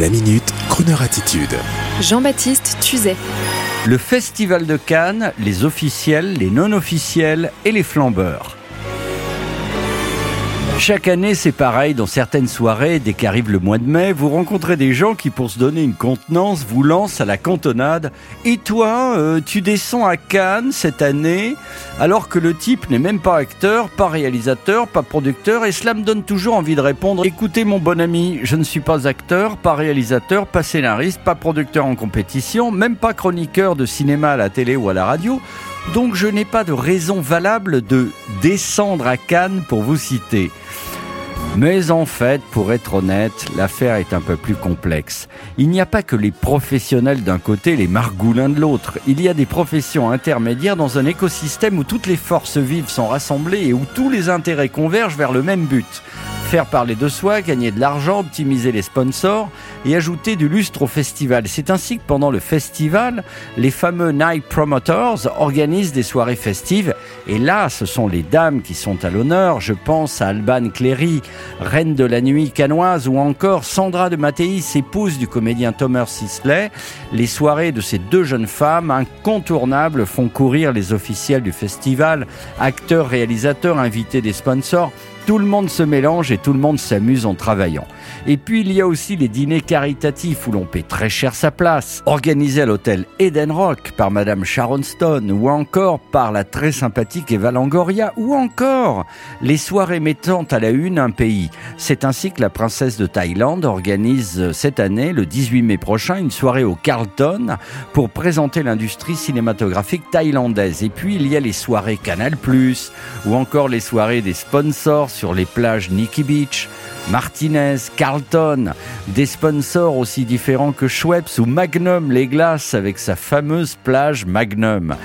La minute, Kroneur attitude. Jean-Baptiste Tuzet. Le Festival de Cannes, les officiels, les non officiels et les flambeurs. Chaque année, c'est pareil. Dans certaines soirées, dès qu'arrive le mois de mai, vous rencontrez des gens qui, pour se donner une contenance, vous lancent à la cantonade. Et toi, euh, tu descends à Cannes cette année, alors que le type n'est même pas acteur, pas réalisateur, pas producteur. Et cela me donne toujours envie de répondre Écoutez, mon bon ami, je ne suis pas acteur, pas réalisateur, pas scénariste, pas producteur en compétition, même pas chroniqueur de cinéma à la télé ou à la radio. Donc je n'ai pas de raison valable de descendre à Cannes pour vous citer. Mais en fait, pour être honnête, l'affaire est un peu plus complexe. Il n'y a pas que les professionnels d'un côté, les margoulins de l'autre. Il y a des professions intermédiaires dans un écosystème où toutes les forces vives sont rassemblées et où tous les intérêts convergent vers le même but faire parler de soi, gagner de l'argent, optimiser les sponsors et ajouter du lustre au festival. C'est ainsi que pendant le festival, les fameux Night Promoters organisent des soirées festives. Et là, ce sont les dames qui sont à l'honneur. Je pense à Alban Cléry, reine de la nuit canoise, ou encore Sandra de Mathéis, épouse du comédien Thomas Sisley. Les soirées de ces deux jeunes femmes incontournables font courir les officiels du festival, acteurs, réalisateurs, invités des sponsors. Tout le monde se mélange et tout le monde s'amuse en travaillant. Et puis il y a aussi les dîners caritatifs où l'on paie très cher sa place, organisés à l'hôtel Eden Rock par Madame Sharon Stone ou encore par la très sympathique Eva Langoria ou encore les soirées mettant à la une un pays. C'est ainsi que la princesse de Thaïlande organise cette année, le 18 mai prochain, une soirée au Carlton pour présenter l'industrie cinématographique thaïlandaise. Et puis il y a les soirées Canal+, ou encore les soirées des sponsors sur les plages Nikki Beach, Martinez, Carlton, des sponsors aussi différents que Schweppes ou Magnum les glaces avec sa fameuse plage Magnum.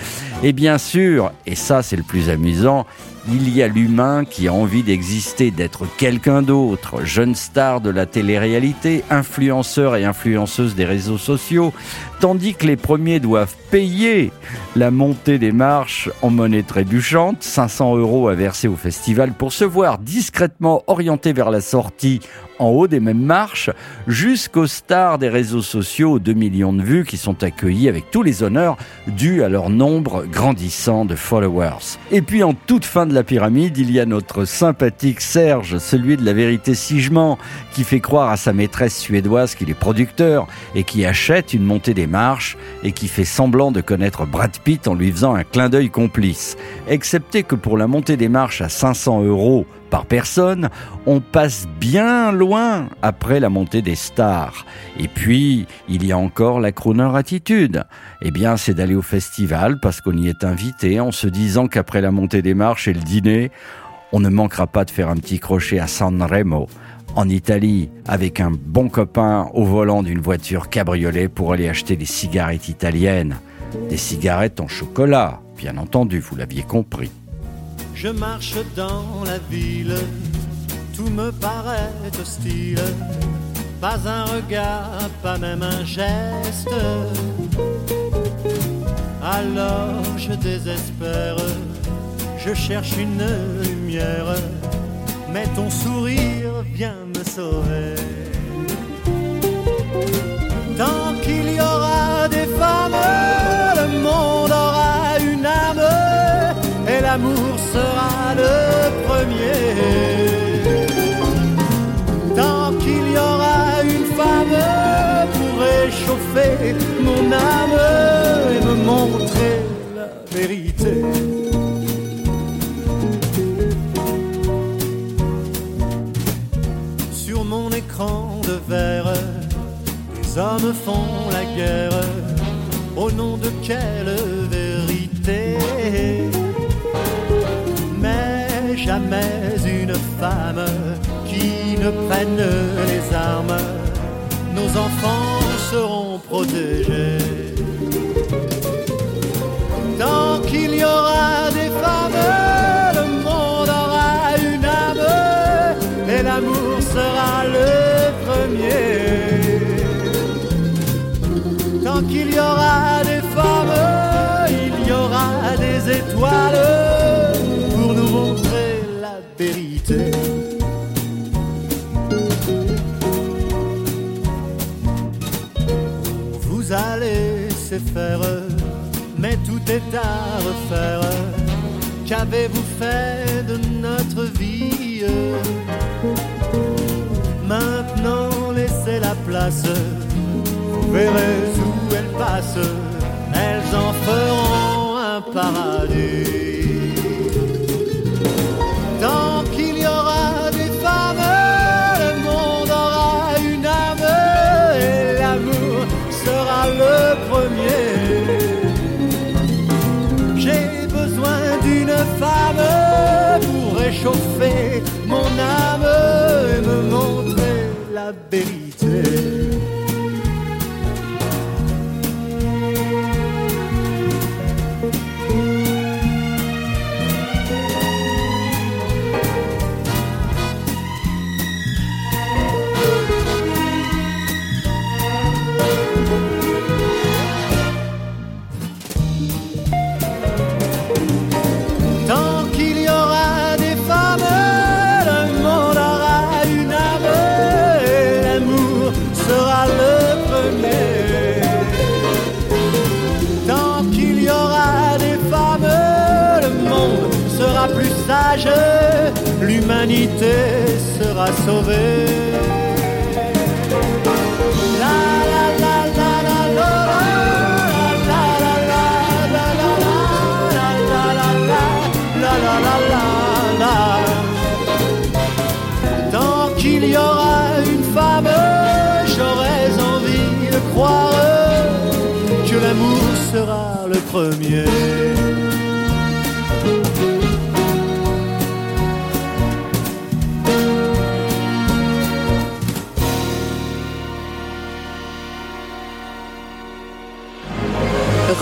Et bien sûr, et ça c'est le plus amusant, il y a l'humain qui a envie d'exister, d'être quelqu'un d'autre, jeune star de la télé-réalité, influenceur et influenceuse des réseaux sociaux, tandis que les premiers doivent payer la montée des marches en monnaie trébuchante, 500 euros à verser au festival pour se voir discrètement orienté vers la sortie en haut des mêmes marches, jusqu'aux stars des réseaux sociaux 2 millions de vues qui sont accueillis avec tous les honneurs dus à leur nombre grandissant de followers. Et puis en toute fin de la pyramide, il y a notre sympathique Serge, celui de la vérité sigement, qui fait croire à sa maîtresse suédoise qu'il est producteur et qui achète une montée des marches et qui fait semblant de connaître Brad Pitt en lui faisant un clin d'œil complice. Excepté que pour la montée des marches à 500 euros par personne, on passe bien loin après la montée des stars. Et puis, il y a encore la crooner attitude. Eh bien, c'est d'aller au festival parce qu'on y est invité en se disant qu'après la montée des marches et le dîner, on ne manquera pas de faire un petit crochet à San Remo en Italie avec un bon copain au volant d'une voiture cabriolet pour aller acheter des cigarettes italiennes. Des cigarettes en chocolat, bien entendu, vous l'aviez compris. Je marche dans la ville, tout me paraît hostile. Pas un regard, pas même un geste. Alors je désespère, je cherche une lumière, mais ton sourire vient me sauver. Tant qu'il y aura l'amour sera le premier. Tant qu'il y aura une femme pour réchauffer mon âme et me montrer la vérité. Sur mon écran de verre, les hommes font la guerre. Au nom de quelle vérité? Jamais une femme qui ne prenne les armes. Nos enfants seront protégés. Tant qu'il y aura des femmes, le monde aura une âme et l'amour sera le premier. Tant qu'il y aura des femmes, il y aura des étoiles sait faire, mais tout est à refaire. Qu'avez-vous fait de notre vie? Maintenant laissez la place, vous verrez où elle passe, elles en feront un paradis. Réchauffer mon âme et me montrer la vérité. L'humanité sera sauvée. Tant qu'il y aura une femme, j'aurais envie de croire que l'amour sera le premier.